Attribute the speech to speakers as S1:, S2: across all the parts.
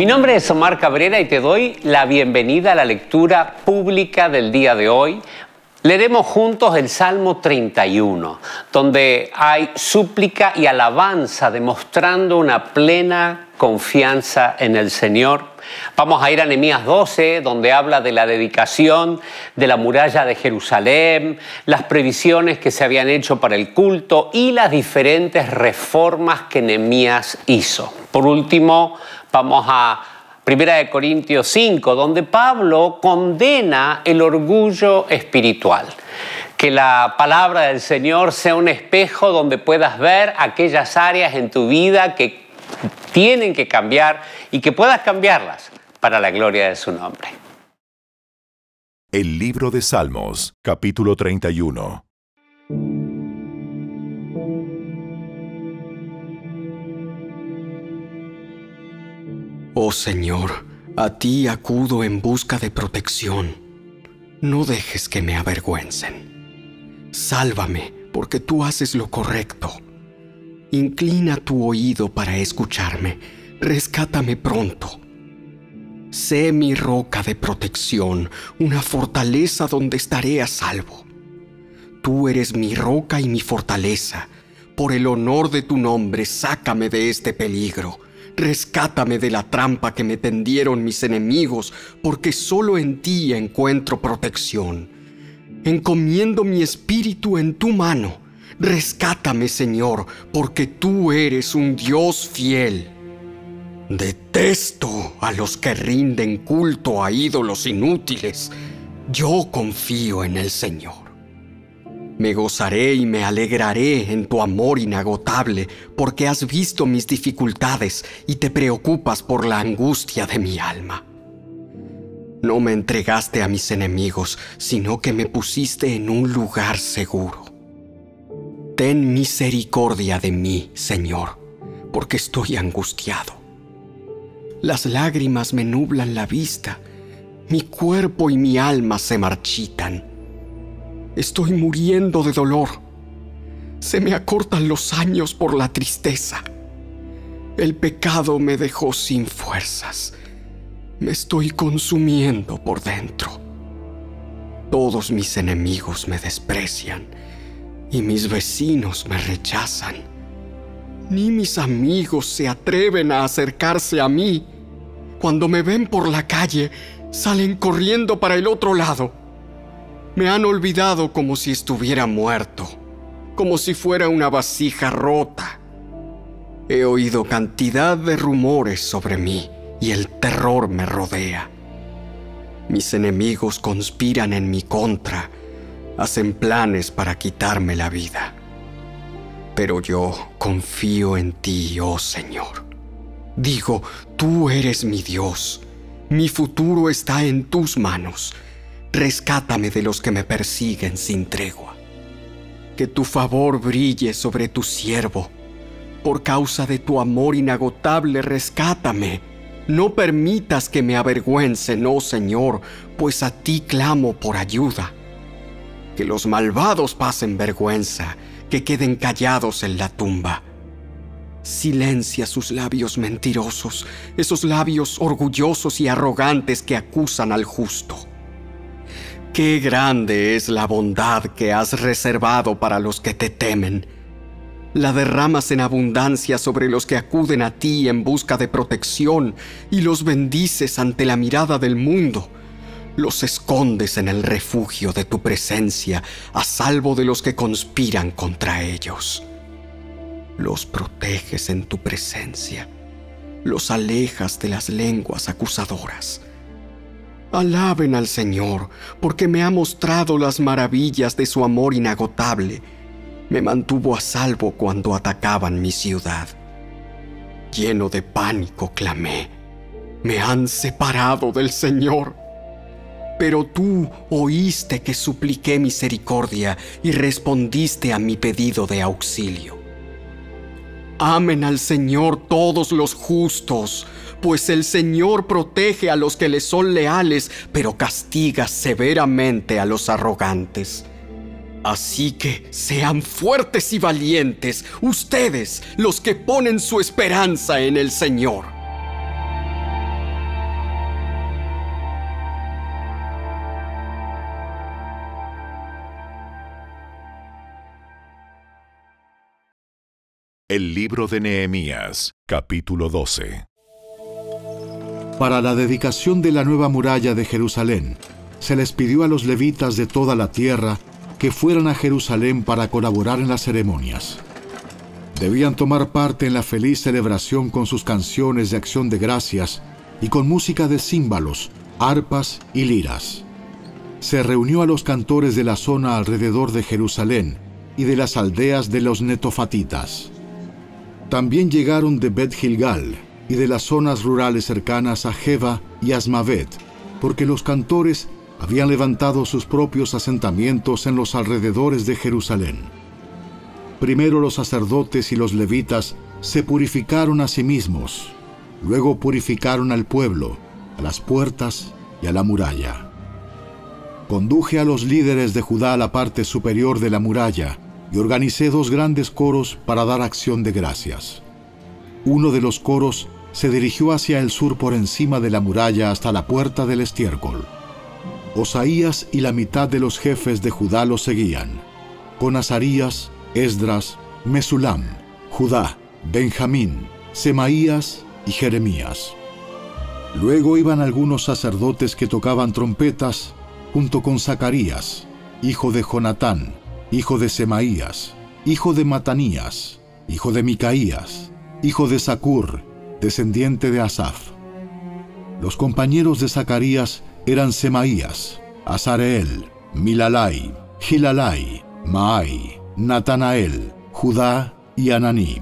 S1: Mi nombre es Omar Cabrera y te doy la bienvenida a la lectura pública del día de hoy. Leeremos juntos el Salmo 31, donde hay súplica y alabanza demostrando una plena confianza en el Señor. Vamos a ir a Nehemías 12, donde habla de la dedicación de la muralla de Jerusalén, las previsiones que se habían hecho para el culto y las diferentes reformas que Nehemías hizo. Por último, vamos a Primera de Corintios 5, donde Pablo condena el orgullo espiritual. Que la palabra del Señor sea un espejo donde puedas ver aquellas áreas en tu vida que tienen que cambiar y que puedas cambiarlas para la gloria de su nombre.
S2: El libro de Salmos, capítulo 31.
S3: Oh Señor, a ti acudo en busca de protección. No dejes que me avergüencen. Sálvame, porque tú haces lo correcto. Inclina tu oído para escucharme. Rescátame pronto. Sé mi roca de protección, una fortaleza donde estaré a salvo. Tú eres mi roca y mi fortaleza. Por el honor de tu nombre, sácame de este peligro Rescátame de la trampa que me tendieron mis enemigos, porque solo en ti encuentro protección. Encomiendo mi espíritu en tu mano. Rescátame, Señor, porque tú eres un Dios fiel. Detesto a los que rinden culto a ídolos inútiles. Yo confío en el Señor. Me gozaré y me alegraré en tu amor inagotable, porque has visto mis dificultades y te preocupas por la angustia de mi alma. No me entregaste a mis enemigos, sino que me pusiste en un lugar seguro. Ten misericordia de mí, Señor, porque estoy angustiado. Las lágrimas me nublan la vista, mi cuerpo y mi alma se marchitan Estoy muriendo de dolor. Se me acortan los años por la tristeza. El pecado me dejó sin fuerzas. Me estoy consumiendo por dentro. Todos mis enemigos me desprecian y mis vecinos me rechazan. Ni mis amigos se atreven a acercarse a mí. Cuando me ven por la calle, salen corriendo para el otro lado. Me han olvidado como si estuviera muerto, como si fuera una vasija rota. He oído cantidad de rumores sobre mí y el terror me rodea. Mis enemigos conspiran en mi contra, hacen planes para quitarme la vida. Pero yo confío en ti, oh Señor. Digo, tú eres mi Dios. Mi futuro está en tus manos rescátame de los que me persiguen sin tregua. Que tu favor brille sobre tu siervo. Por causa de tu amor inagotable, rescátame. No permitas que me avergüencen, oh Señor, pues a ti clamo por ayuda. Que los malvados pasen vergüenza, que queden callados en la tumba. Silencia sus labios mentirosos, esos labios orgullosos y arrogantes que acusan al justo. Qué grande es la bondad que has reservado para los que te temen. La derramas en abundancia sobre los que acuden a ti en busca de protección y los bendices ante la mirada del mundo. Los escondes en el refugio de tu presencia a salvo de los que conspiran contra ellos. Los proteges en tu presencia. Los alejas de las lenguas acusadoras Alaben al Señor, porque me ha mostrado las maravillas de su amor inagotable. Me mantuvo a salvo cuando atacaban mi ciudad. Lleno de pánico clamé. Me han separado del Señor. Pero tú oíste que supliqué misericordia y respondiste a mi pedido de auxilio. Amen al Señor todos los justos, pues el Señor protege a los que le son leales, pero castiga severamente a los arrogantes. Así que sean fuertes y valientes ustedes los que ponen su esperanza en el Señor.
S2: El libro de Nehemías, capítulo 12.
S4: Para la dedicación de la nueva muralla de Jerusalén, se les pidió a los levitas de toda la tierra que fueran a Jerusalén para colaborar en las ceremonias. Debían tomar parte en la feliz celebración con sus canciones de acción de gracias y con música de címbalos, arpas y liras. Se reunió a los cantores de la zona alrededor de Jerusalén y de las aldeas de los netofatitas. También llegaron de Bet Gilgal y de las zonas rurales cercanas a Jeba y Asmavet, porque los cantores habían levantado sus propios asentamientos en los alrededores de Jerusalén. Primero los sacerdotes y los levitas se purificaron a sí mismos, luego purificaron al pueblo, a las puertas y a la muralla. Conduje a los líderes de Judá a la parte superior de la muralla, y organicé dos grandes coros para dar acción de gracias. Uno de los coros se dirigió hacia el sur por encima de la muralla hasta la puerta del estiércol. Osaías y la mitad de los jefes de Judá lo seguían, con Azarías, Esdras, Mesulam, Judá, Benjamín, Semaías y Jeremías. Luego iban algunos sacerdotes que tocaban trompetas junto con Zacarías, hijo de Jonatán, hijo de Semaías, hijo de Matanías, hijo de Micaías, hijo de Sacur, descendiente de Asaf. Los compañeros de Zacarías eran Semaías, Azareel, Milalai, Gilalai, Maai, Natanael, Judá y Ananí.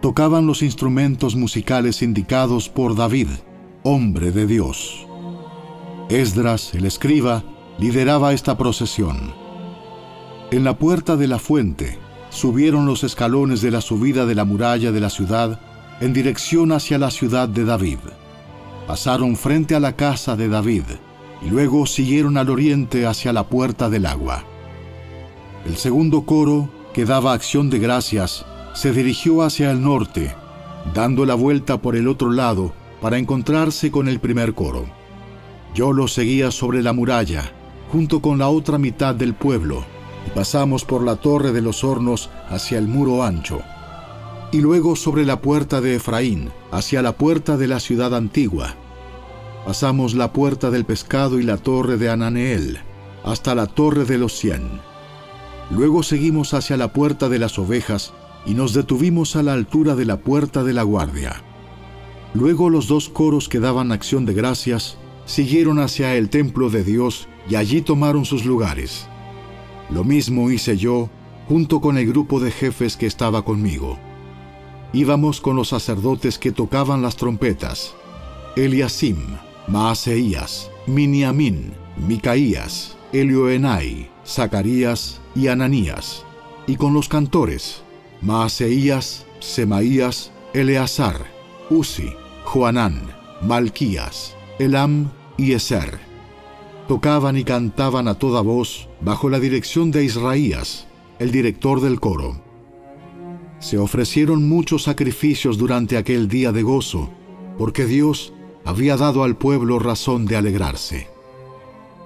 S4: Tocaban los instrumentos musicales indicados por David, hombre de Dios. Esdras, el escriba, lideraba esta procesión. En la puerta de la fuente subieron los escalones de la subida de la muralla de la ciudad en dirección hacia la ciudad de David. Pasaron frente a la casa de David y luego siguieron al oriente hacia la puerta del agua. El segundo coro, que daba acción de gracias, se dirigió hacia el norte, dando la vuelta por el otro lado para encontrarse con el primer coro. Yo lo seguía sobre la muralla, junto con la otra mitad del pueblo, y pasamos por la torre de los hornos hacia el muro ancho, y luego sobre la puerta de Efraín, hacia la puerta de la ciudad antigua. Pasamos la puerta del pescado y la torre de Ananeel, hasta la torre de los cien. Luego seguimos hacia la puerta de las ovejas y nos detuvimos a la altura de la puerta de la guardia. Luego los dos coros que daban acción de gracias siguieron hacia el templo de Dios y allí tomaron sus lugares. Lo mismo hice yo junto con el grupo de jefes que estaba conmigo. Íbamos con los sacerdotes que tocaban las trompetas, Eliasim, Maaseías, Miniamín, Micaías, Elioenai, Zacarías y Ananías, y con los cantores, Maaseías, Semaías, Eleazar, Uzi, Joanán, Malquías, Elam y Eser. Tocaban y cantaban a toda voz bajo la dirección de Israías, el director del coro. Se ofrecieron muchos sacrificios durante aquel día de gozo, porque Dios había dado al pueblo razón de alegrarse.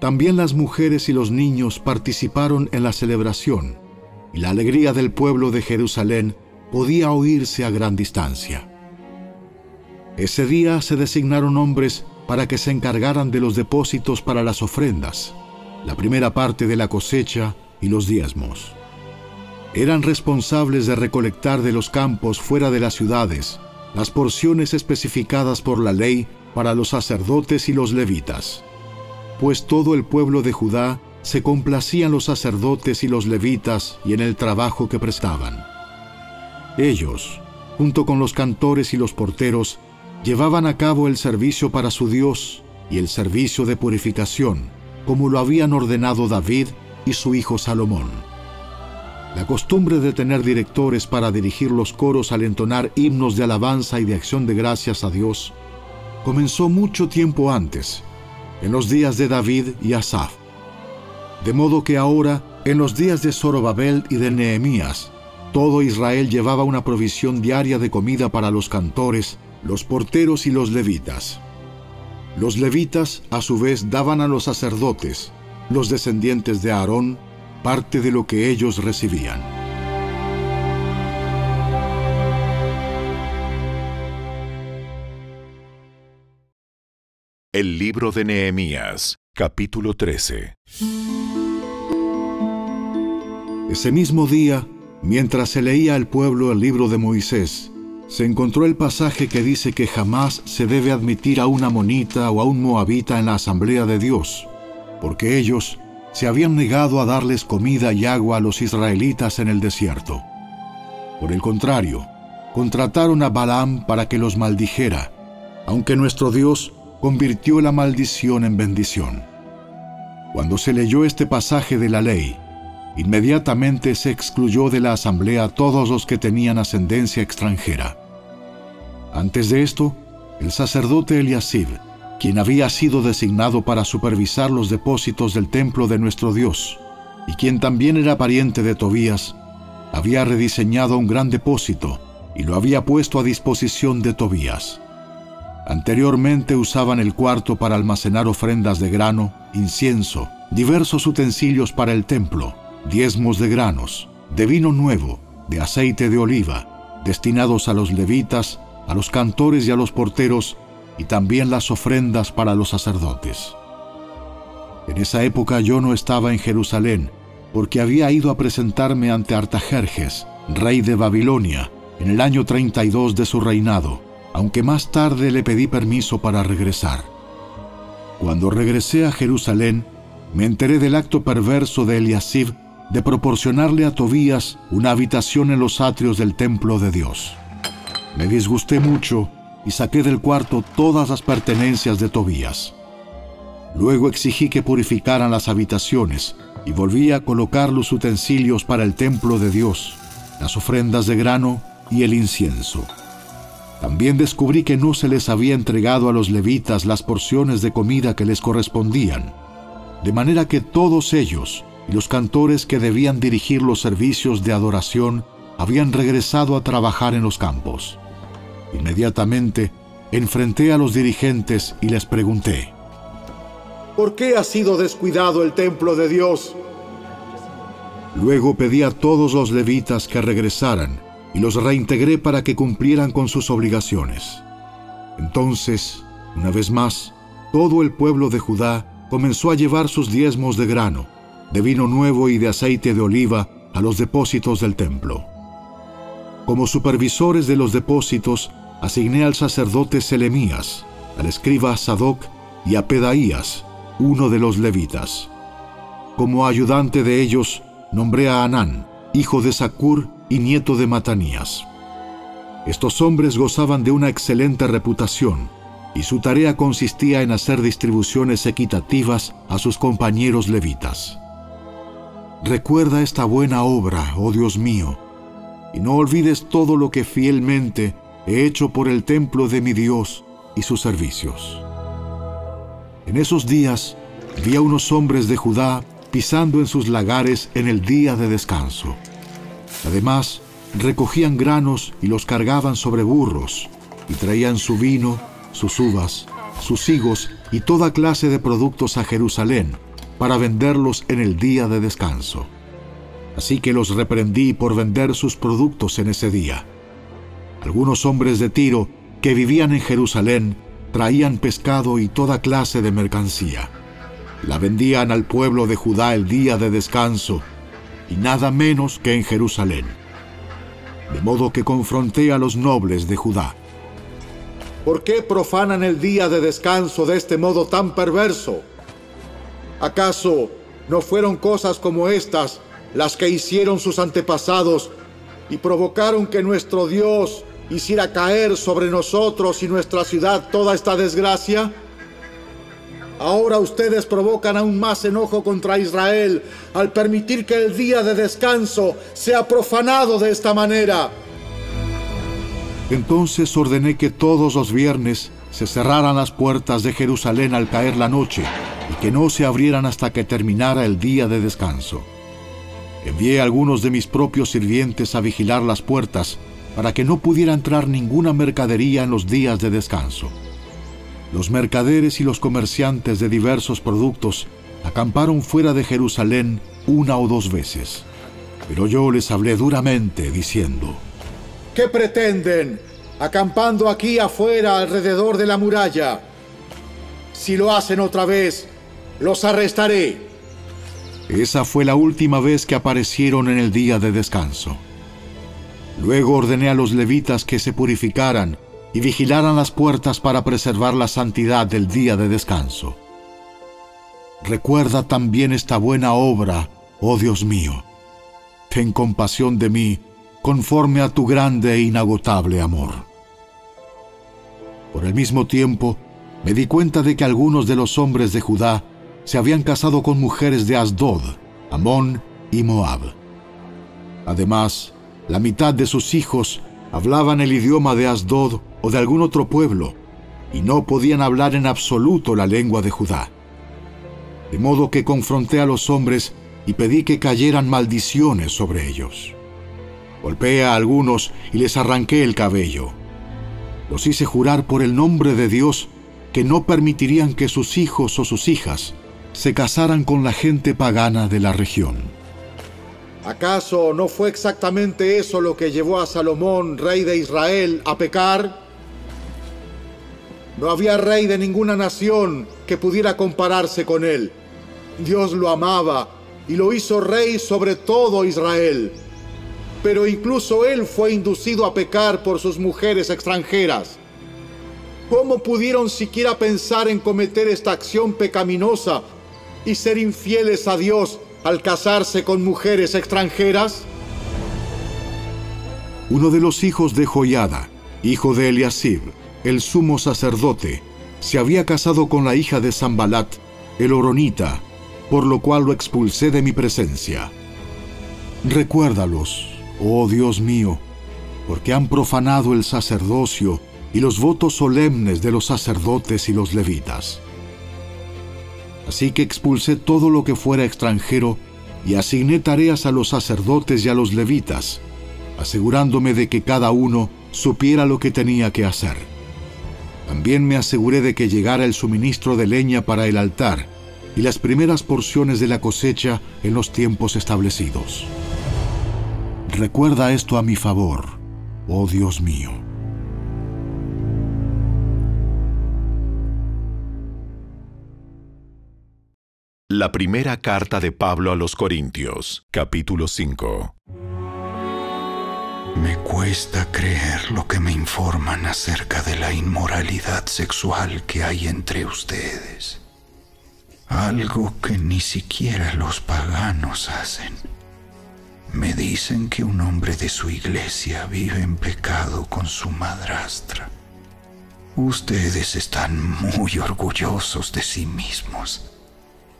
S4: También las mujeres y los niños participaron en la celebración, y la alegría del pueblo de Jerusalén podía oírse a gran distancia. Ese día se designaron hombres para que se encargaran de los depósitos para las ofrendas, la primera parte de la cosecha y los diezmos. Eran responsables de recolectar de los campos fuera de las ciudades las porciones especificadas por la ley para los sacerdotes y los levitas, pues todo el pueblo de Judá se complacían los sacerdotes y los levitas y en el trabajo que prestaban. Ellos, junto con los cantores y los porteros, llevaban a cabo el servicio para su Dios y el servicio de purificación, como lo habían ordenado David y su hijo Salomón. La costumbre de tener directores para dirigir los coros al entonar himnos de alabanza y de acción de gracias a Dios comenzó mucho tiempo antes, en los días de David y Asaf. De modo que ahora, en los días de Zorobabel y de Nehemías, todo Israel llevaba una provisión diaria de comida para los cantores, los porteros y los levitas. Los levitas a su vez daban a los sacerdotes, los descendientes de Aarón, parte de lo que ellos recibían.
S2: El libro de Nehemías, capítulo 13.
S4: Ese mismo día, mientras se leía al pueblo el libro de Moisés, se encontró el pasaje que dice que jamás se debe admitir a una monita o a un moabita en la asamblea de Dios, porque ellos se habían negado a darles comida y agua a los israelitas en el desierto. Por el contrario, contrataron a Balaam para que los maldijera, aunque nuestro Dios convirtió la maldición en bendición. Cuando se leyó este pasaje de la ley, inmediatamente se excluyó de la asamblea a todos los que tenían ascendencia extranjera. Antes de esto, el sacerdote Eliasib, quien había sido designado para supervisar los depósitos del templo de nuestro Dios, y quien también era pariente de Tobías, había rediseñado un gran depósito y lo había puesto a disposición de Tobías. Anteriormente usaban el cuarto para almacenar ofrendas de grano, incienso, diversos utensilios para el templo, diezmos de granos, de vino nuevo, de aceite de oliva, destinados a los levitas, a los cantores y a los porteros, y también las ofrendas para los sacerdotes. En esa época yo no estaba en Jerusalén, porque había ido a presentarme ante Artajerjes, rey de Babilonia, en el año 32 de su reinado, aunque más tarde le pedí permiso para regresar. Cuando regresé a Jerusalén, me enteré del acto perverso de Eliasib de proporcionarle a Tobías una habitación en los atrios del templo de Dios. Me disgusté mucho y saqué del cuarto todas las pertenencias de Tobías. Luego exigí que purificaran las habitaciones y volví a colocar los utensilios para el templo de Dios, las ofrendas de grano y el incienso. También descubrí que no se les había entregado a los levitas las porciones de comida que les correspondían, de manera que todos ellos y los cantores que debían dirigir los servicios de adoración habían regresado a trabajar en los campos. Inmediatamente enfrenté a los dirigentes y les pregunté,
S5: ¿Por qué ha sido descuidado el templo de Dios?
S4: Luego pedí a todos los levitas que regresaran y los reintegré para que cumplieran con sus obligaciones. Entonces, una vez más, todo el pueblo de Judá comenzó a llevar sus diezmos de grano, de vino nuevo y de aceite de oliva a los depósitos del templo. Como supervisores de los depósitos, asigné al sacerdote Selemías, al escriba Sadoc y a Pedaías, uno de los levitas. Como ayudante de ellos, nombré a Anán, hijo de Sacur y nieto de Matanías. Estos hombres gozaban de una excelente reputación, y su tarea consistía en hacer distribuciones equitativas a sus compañeros levitas. Recuerda esta buena obra, oh Dios mío, y no olvides todo lo que fielmente hecho por el templo de mi Dios y sus servicios. En esos días vi a unos hombres de Judá pisando en sus lagares en el día de descanso. Además, recogían granos y los cargaban sobre burros, y traían su vino, sus uvas, sus higos y toda clase de productos a Jerusalén para venderlos en el día de descanso. Así que los reprendí por vender sus productos en ese día. Algunos hombres de Tiro que vivían en Jerusalén traían pescado y toda clase de mercancía. La vendían al pueblo de Judá el día de descanso y nada menos que en Jerusalén. De modo que confronté a los nobles de Judá.
S5: ¿Por qué profanan el día de descanso de este modo tan perverso? ¿Acaso no fueron cosas como estas las que hicieron sus antepasados y provocaron que nuestro Dios hiciera caer sobre nosotros y nuestra ciudad toda esta desgracia? Ahora ustedes provocan aún más enojo contra Israel al permitir que el día de descanso sea profanado de esta manera.
S4: Entonces ordené que todos los viernes se cerraran las puertas de Jerusalén al caer la noche y que no se abrieran hasta que terminara el día de descanso. Envié a algunos de mis propios sirvientes a vigilar las puertas para que no pudiera entrar ninguna mercadería en los días de descanso. Los mercaderes y los comerciantes de diversos productos acamparon fuera de Jerusalén una o dos veces. Pero yo les hablé duramente, diciendo,
S5: ¿Qué pretenden, acampando aquí afuera alrededor de la muralla? Si lo hacen otra vez, los arrestaré.
S4: Esa fue la última vez que aparecieron en el día de descanso. Luego ordené a los levitas que se purificaran y vigilaran las puertas para preservar la santidad del día de descanso. Recuerda también esta buena obra, oh Dios mío. Ten compasión de mí conforme a tu grande e inagotable amor. Por el mismo tiempo, me di cuenta de que algunos de los hombres de Judá se habían casado con mujeres de Asdod, Amón y Moab. Además, la mitad de sus hijos hablaban el idioma de Asdod o de algún otro pueblo, y no podían hablar en absoluto la lengua de Judá. De modo que confronté a los hombres y pedí que cayeran maldiciones sobre ellos. Golpeé a algunos y les arranqué el cabello. Los hice jurar por el nombre de Dios que no permitirían que sus hijos o sus hijas se casaran con la gente pagana de la región.
S5: ¿Acaso no fue exactamente eso lo que llevó a Salomón, rey de Israel, a pecar? No había rey de ninguna nación que pudiera compararse con él. Dios lo amaba y lo hizo rey sobre todo Israel. Pero incluso él fue inducido a pecar por sus mujeres extranjeras. ¿Cómo pudieron siquiera pensar en cometer esta acción pecaminosa y ser infieles a Dios al casarse con mujeres extranjeras?
S4: Uno de los hijos de Joiada, hijo de Eliasib, el sumo sacerdote, se había casado con la hija de Zambalat, el Oronita, por lo cual lo expulsé de mi presencia. Recuérdalos, oh Dios mío, porque han profanado el sacerdocio y los votos solemnes de los sacerdotes y los levitas. Así que expulsé todo lo que fuera extranjero y asigné tareas a los sacerdotes y a los levitas, asegurándome de que cada uno supiera lo que tenía que hacer. También me aseguré de que llegara el suministro de leña para el altar y las primeras porciones de la cosecha en los tiempos establecidos. Recuerda esto a mi favor, oh Dios mío.
S2: La primera carta de Pablo a los Corintios, capítulo 5.
S6: Me cuesta creer lo que me informan acerca de la inmoralidad sexual que hay entre ustedes. Algo que ni siquiera los paganos hacen. Me dicen que un hombre de su iglesia vive en pecado con su madrastra. Ustedes están muy orgullosos de sí mismos.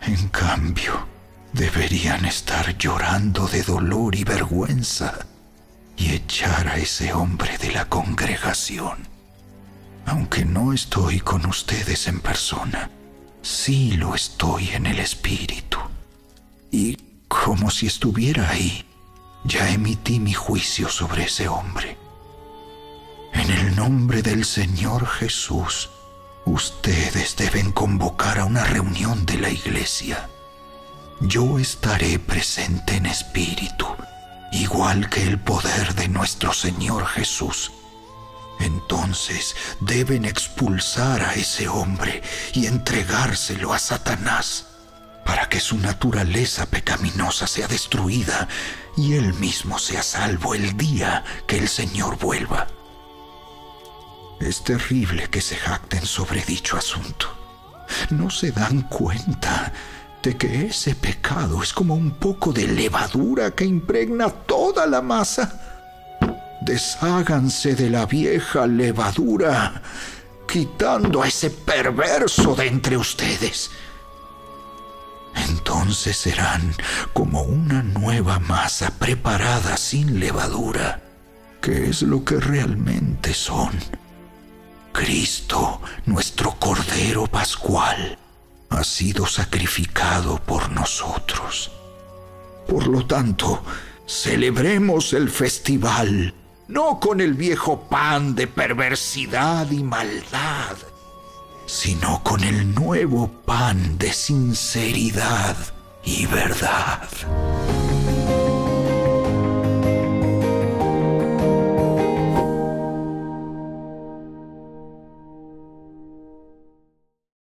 S6: En cambio, deberían estar llorando de dolor y vergüenza y echar a ese hombre de la congregación. Aunque no estoy con ustedes en persona, sí lo estoy en el espíritu. Y como si estuviera ahí, ya emití mi juicio sobre ese hombre. En el nombre del Señor Jesús, Ustedes deben convocar a una reunión de la iglesia. Yo estaré presente en espíritu, igual que el poder de nuestro Señor Jesús. Entonces deben expulsar a ese hombre y entregárselo a Satanás, para que su naturaleza pecaminosa sea destruida y él mismo sea salvo el día que el Señor vuelva. Es terrible que se jacten sobre dicho asunto. No se dan cuenta de que ese pecado es como un poco de levadura que impregna toda la masa. Desháganse de la vieja levadura, quitando a ese perverso de entre ustedes. Entonces serán como una nueva masa preparada sin levadura, que es lo que realmente son Cristo, nuestro Cordero Pascual, ha sido sacrificado por nosotros. Por lo tanto, celebremos el festival, no con el viejo pan de perversidad y maldad, sino con el nuevo pan de sinceridad y verdad.